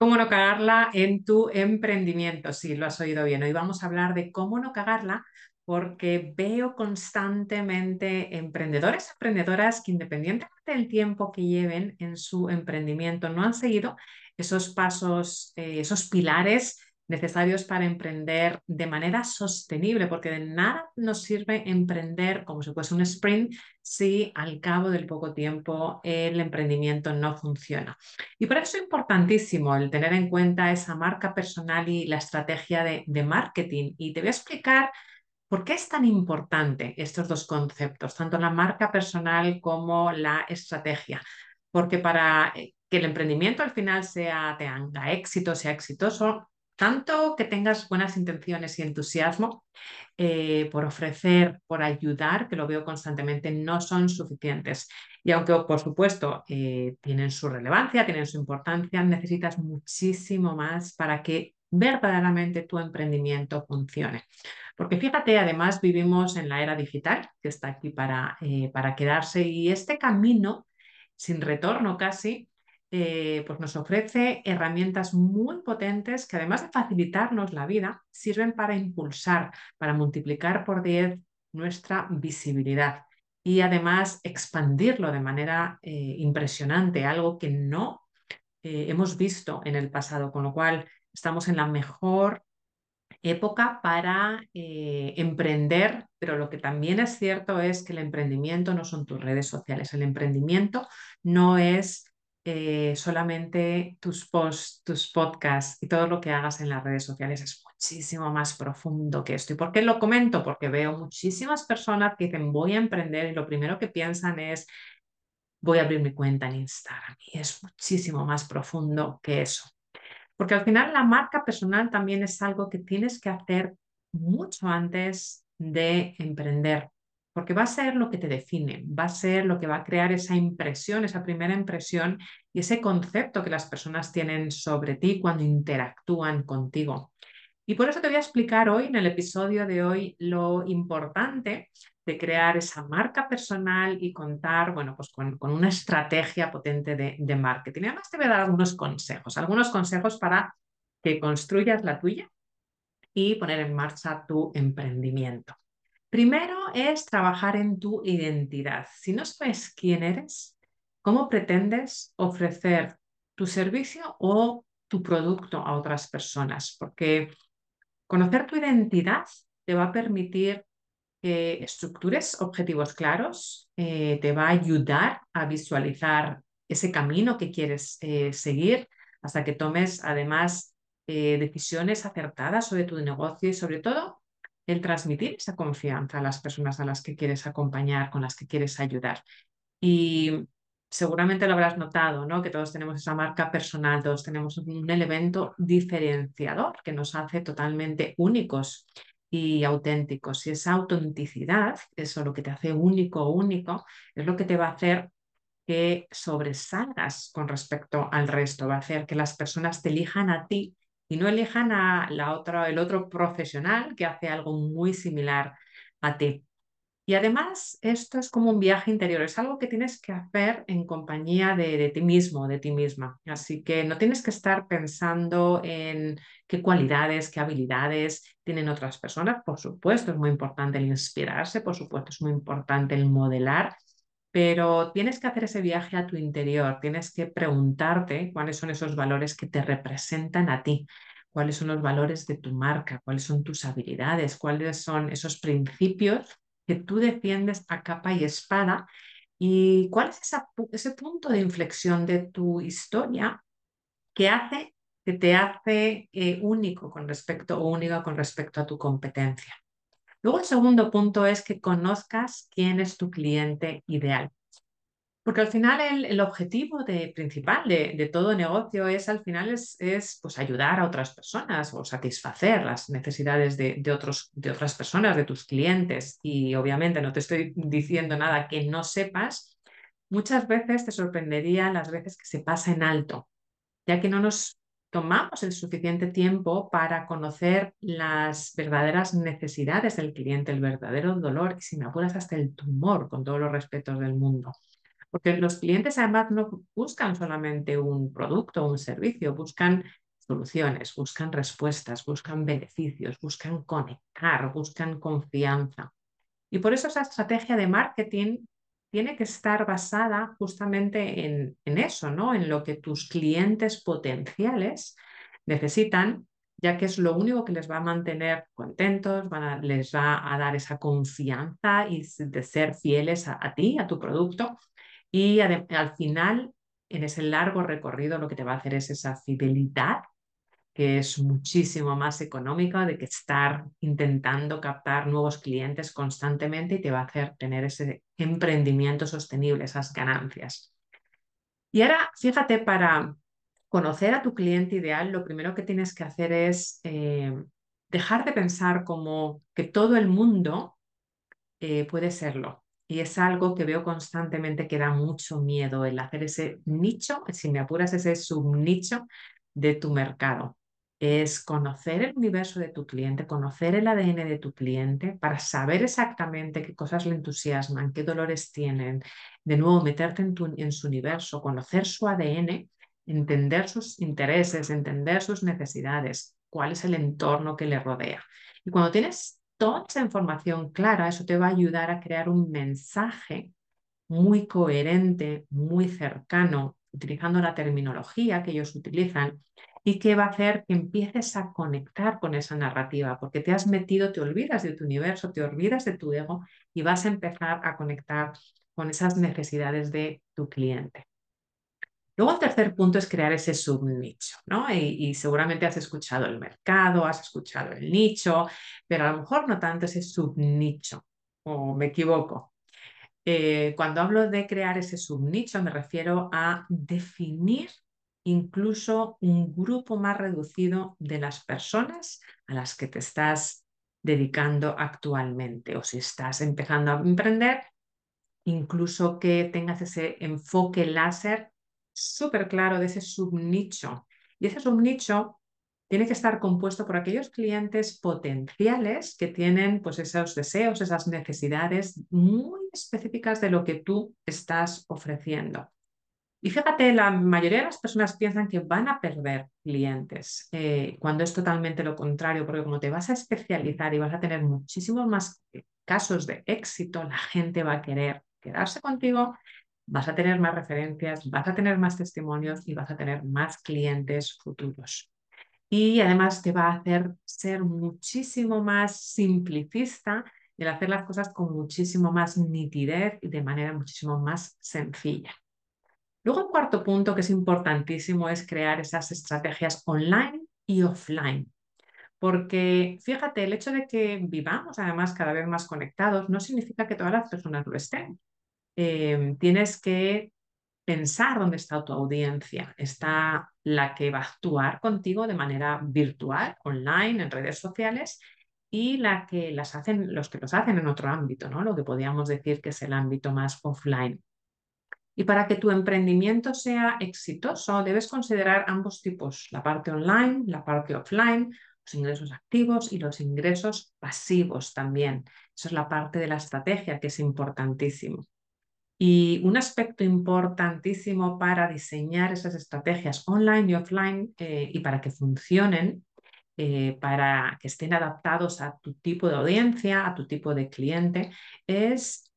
¿Cómo no cagarla en tu emprendimiento? Sí, lo has oído bien. Hoy vamos a hablar de cómo no cagarla porque veo constantemente emprendedores, emprendedoras que independientemente del tiempo que lleven en su emprendimiento, no han seguido esos pasos, eh, esos pilares necesarios para emprender de manera sostenible, porque de nada nos sirve emprender como si fuese un sprint si al cabo del poco tiempo el emprendimiento no funciona. Y por eso es importantísimo el tener en cuenta esa marca personal y la estrategia de, de marketing. Y te voy a explicar ¿Por qué es tan importante estos dos conceptos, tanto la marca personal como la estrategia? Porque para eh, que el emprendimiento al final sea, tenga éxito, sea exitoso, tanto que tengas buenas intenciones y entusiasmo eh, por ofrecer, por ayudar, que lo veo constantemente, no son suficientes. Y aunque, por supuesto, eh, tienen su relevancia, tienen su importancia, necesitas muchísimo más para que verdaderamente tu emprendimiento funcione. Porque fíjate, además vivimos en la era digital, que está aquí para, eh, para quedarse, y este camino sin retorno casi, eh, pues nos ofrece herramientas muy potentes que además de facilitarnos la vida, sirven para impulsar, para multiplicar por 10 nuestra visibilidad y además expandirlo de manera eh, impresionante, algo que no eh, hemos visto en el pasado, con lo cual estamos en la mejor época para emprender, pero lo que también es cierto es que el emprendimiento no son tus redes sociales, el emprendimiento no es eh, solamente tus posts, tus podcasts y todo lo que hagas en las redes sociales es muchísimo más profundo que esto. ¿Y por qué lo comento? Porque veo muchísimas personas que dicen voy a emprender y lo primero que piensan es voy a abrir mi cuenta en Instagram y es muchísimo más profundo que eso. Porque al final la marca personal también es algo que tienes que hacer mucho antes de emprender porque va a ser lo que te define, va a ser lo que va a crear esa impresión, esa primera impresión y ese concepto que las personas tienen sobre ti cuando interactúan contigo. Y por eso te voy a explicar hoy, en el episodio de hoy, lo importante de crear esa marca personal y contar, bueno, pues con, una estrategia potente de, de marketing. Además te voy a dar algunos consejos, algunos consejos para que construyas la tuya y poner en marcha tu emprendimiento. Primero es trabajar en tu identidad. Si no sabes quién eres, ¿cómo pretendes ofrecer tu servicio o tu producto a otras personas? Porque conocer tu identidad te va a permitir que estructures objetivos claros, eh, te va a ayudar a visualizar ese camino que quieres eh, seguir hasta que tomes además eh, decisiones acertadas sobre tu negocio y sobre todo el transmitir esa confianza a las personas a las que quieres acompañar, con las que quieres ayudar. Y seguramente lo habrás notado, ¿no? Que todos tenemos esa marca personal, todos tenemos un elemento diferenciador que nos hace totalmente únicos y auténticos. Y esa autenticidad, eso lo que te hace único único, es lo que te va a hacer que sobresalgas con respecto al resto, va a hacer que las personas te elijan a ti y no elijan a la otra, el otro profesional que hace algo muy similar a ti. Y además, esto es como un viaje interior, es algo que tienes que hacer en compañía de, de, ti mismo, de ti misma. Así que no tienes que estar pensando en qué cualidades, qué habilidades tienen otras personas. Por supuesto, es muy importante el inspirarse, por supuesto, es muy importante el modelar, pero tienes que hacer ese viaje a tu interior, tienes que preguntarte cuáles son esos valores que te representan a ti, cuáles son los valores de tu marca, cuáles son tus habilidades, cuáles son esos principios que tú defiendes a capa y espada y cuál es ese punto de inflexión de tu historia que hace que te hace eh, único con respecto o única con respecto a tu competencia. Luego el segundo punto es que conozcas quién es tu cliente ideal. Porque al final el, objetivo principal de, todo negocio es al final es, pues ayudar a otras personas o satisfacer las necesidades de, otros, de otras personas, de tus clientes. Y obviamente no te estoy diciendo nada que no sepas. Muchas veces te sorprendería las veces que se pasa en alto, ya que no nos tomamos el suficiente tiempo para conocer las verdaderas necesidades del cliente, el verdadero dolor y si me apuras hasta el tumor, con todos los respetos del mundo. Porque los clientes además no buscan solamente un producto o un servicio, buscan soluciones, buscan respuestas, buscan beneficios, buscan conectar, buscan confianza. Y por eso esa estrategia de marketing tiene que estar basada justamente en, eso, ¿no? En lo que tus clientes potenciales necesitan, ya que es lo único que les va a mantener contentos, les va a dar esa confianza y de ser fieles a, ti, a tu producto. Y al final, en ese largo recorrido, lo que te va a hacer es esa fidelidad que es muchísimo más económica de que estar intentando captar nuevos clientes constantemente y te va a hacer tener ese emprendimiento sostenible, esas ganancias. Y ahora, fíjate, para conocer a tu cliente ideal, lo primero que tienes que hacer es eh, dejar de pensar como que todo el mundo eh, puede serlo. Y es algo que veo constantemente que da mucho miedo el hacer ese nicho, si me apuras, ese subnicho de tu mercado es conocer el universo de tu cliente, conocer el ADN de tu cliente para saber exactamente qué cosas le entusiasman, qué dolores tienen. De nuevo, meterte en, su universo, conocer su ADN, entender sus intereses, entender sus necesidades, cuál es el entorno que le rodea. Y cuando tienes toda esa información clara, eso te va a ayudar a crear un mensaje muy coherente, muy cercano, utilizando la terminología que ellos utilizan y que va a hacer que empieces a conectar con esa narrativa, porque te has metido, te olvidas de tu universo, te olvidas de tu ego y vas a empezar a conectar con esas necesidades de tu cliente. Luego el tercer punto es crear ese subnicho, ¿no? Y, seguramente has escuchado el mercado, has escuchado el nicho, pero a lo mejor no tanto ese subnicho, o me equivoco. Eh, cuando hablo de crear ese subnicho me refiero a definir incluso un grupo más reducido de las personas a las que te estás dedicando actualmente o si estás empezando a emprender, incluso que tengas ese enfoque láser súper claro de ese subnicho. Y ese subnicho tiene que estar compuesto por aquellos clientes potenciales que tienen pues esos deseos, esas necesidades muy específicas de lo que tú estás ofreciendo. Y fíjate, la mayoría de las personas piensan que van a perder clientes, eh, cuando es totalmente lo contrario, porque como te vas a especializar y vas a tener muchísimos más casos de éxito, la gente va a querer quedarse contigo, vas a tener más referencias, vas a tener más testimonios y vas a tener más clientes futuros. Y además te va a hacer ser muchísimo más simplicista el hacer las cosas con muchísimo más nitidez y de manera muchísimo más sencilla. Luego, el cuarto punto que es importantísimo es crear esas estrategias online y offline. Porque fíjate, el hecho de que vivamos además cada vez más conectados no significa que todas las personas lo estén. Em, tienes que pensar dónde está tu audiencia. Está la que va a actuar contigo de manera virtual, online, en redes sociales, y la que las hacen, los que los hacen en otro ámbito, ¿no? Lo que podríamos decir que es el ámbito más offline. Y para que tu emprendimiento sea exitoso, debes considerar ambos tipos, la parte online, la parte offline, los ingresos activos y los ingresos pasivos también. Esa es la parte de la estrategia que es importantísimo. Y un aspecto importantísimo para diseñar esas estrategias online y offline eh, y para que funcionen, eh, para que estén adaptados a tu tipo de audiencia, a tu tipo de cliente, es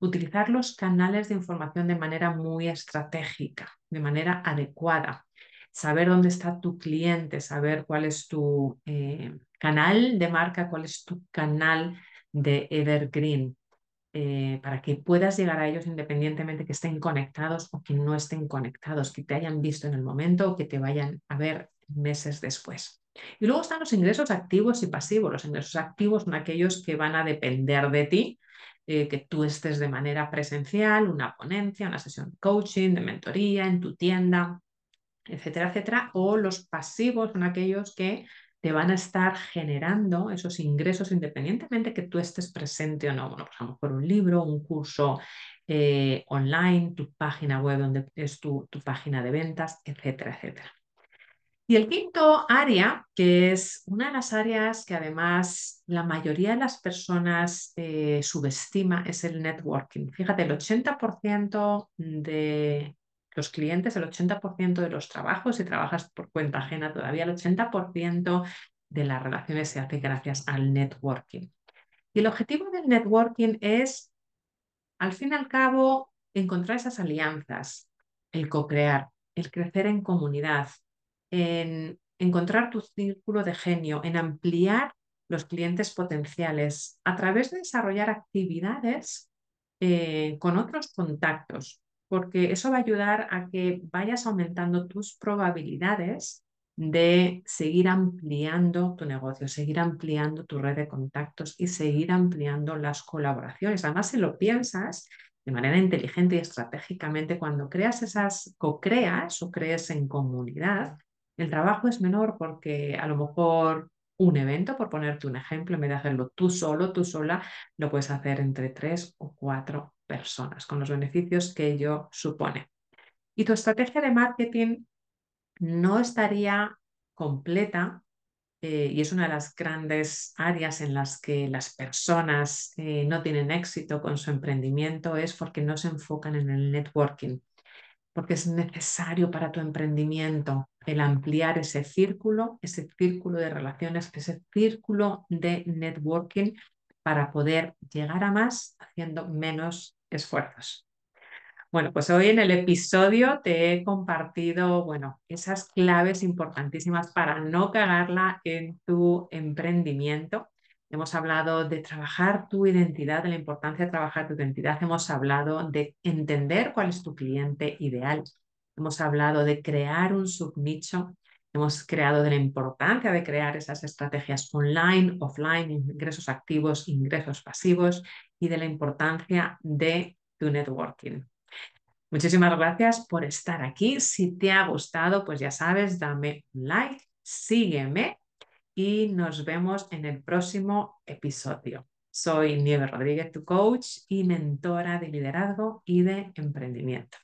utilizar los canales de información de manera muy estratégica, de manera adecuada. Saber dónde está tu cliente, saber cuál es tu eh, canal de marca, cuál es tu canal de evergreen, eh, para que puedas llegar a ellos independientemente que estén conectados o que no estén conectados, que te hayan visto en el momento o que te vayan a ver meses después. Y luego están los ingresos activos y pasivos. Los ingresos activos son aquellos que van a depender de ti eh, que tú estés de manera presencial, una ponencia, una sesión de coaching, de mentoría, en tu tienda, etcétera, etcétera. O los pasivos son aquellos que te van a estar generando esos ingresos independientemente que tú estés presente o no. Bueno, por ejemplo, por un libro, un curso eh, online, tu página web donde es tu, tu página de ventas, etcétera, etcétera. Y el quinto área, que es una de las áreas que además la mayoría de las personas eh, subestima, es el networking. Fíjate, el 80% de los clientes, el 80% de los trabajos, si trabajas por cuenta ajena todavía, el 80% de las relaciones se hace gracias al networking. Y el objetivo del networking es, al fin y al cabo, encontrar esas alianzas, el co-crear, el crecer en comunidad, en encontrar tu círculo de genio, en ampliar los clientes potenciales a través de desarrollar actividades eh, con otros contactos, porque eso va a ayudar a que vayas aumentando tus probabilidades de seguir ampliando tu negocio, seguir ampliando tu red de contactos y seguir ampliando las colaboraciones. Además, si lo piensas de manera inteligente y estratégicamente, cuando creas esas, co-creas o crees en comunidad, el trabajo es menor porque a lo mejor un evento, por ponerte un ejemplo, en vez de hacerlo tú solo, tú sola, lo puedes hacer entre tres o cuatro personas, con los beneficios que ello supone. Y tu estrategia de marketing no estaría completa eh, y es una de las grandes áreas en las que las personas eh, no tienen éxito con su emprendimiento es porque no se enfocan en el networking, porque es necesario para tu emprendimiento el ampliar ese círculo, ese círculo de relaciones, ese círculo de networking para poder llegar a más haciendo menos esfuerzos. Bueno, pues hoy en el episodio te he compartido, bueno, esas claves importantísimas para no cagarla en tu emprendimiento. Hemos hablado de trabajar tu identidad, de la importancia de trabajar tu identidad. Hemos hablado de entender cuál es tu cliente ideal. Hemos hablado de crear un subnicho. Hemos creado de la importancia de crear esas estrategias online, offline, ingresos activos, ingresos pasivos y de la importancia de tu networking. Muchísimas gracias por estar aquí. Si te ha gustado, pues ya sabes, dame un like, sígueme y nos vemos en el próximo episodio. Soy Nieve Rodríguez, tu coach y mentora de liderazgo y de emprendimiento.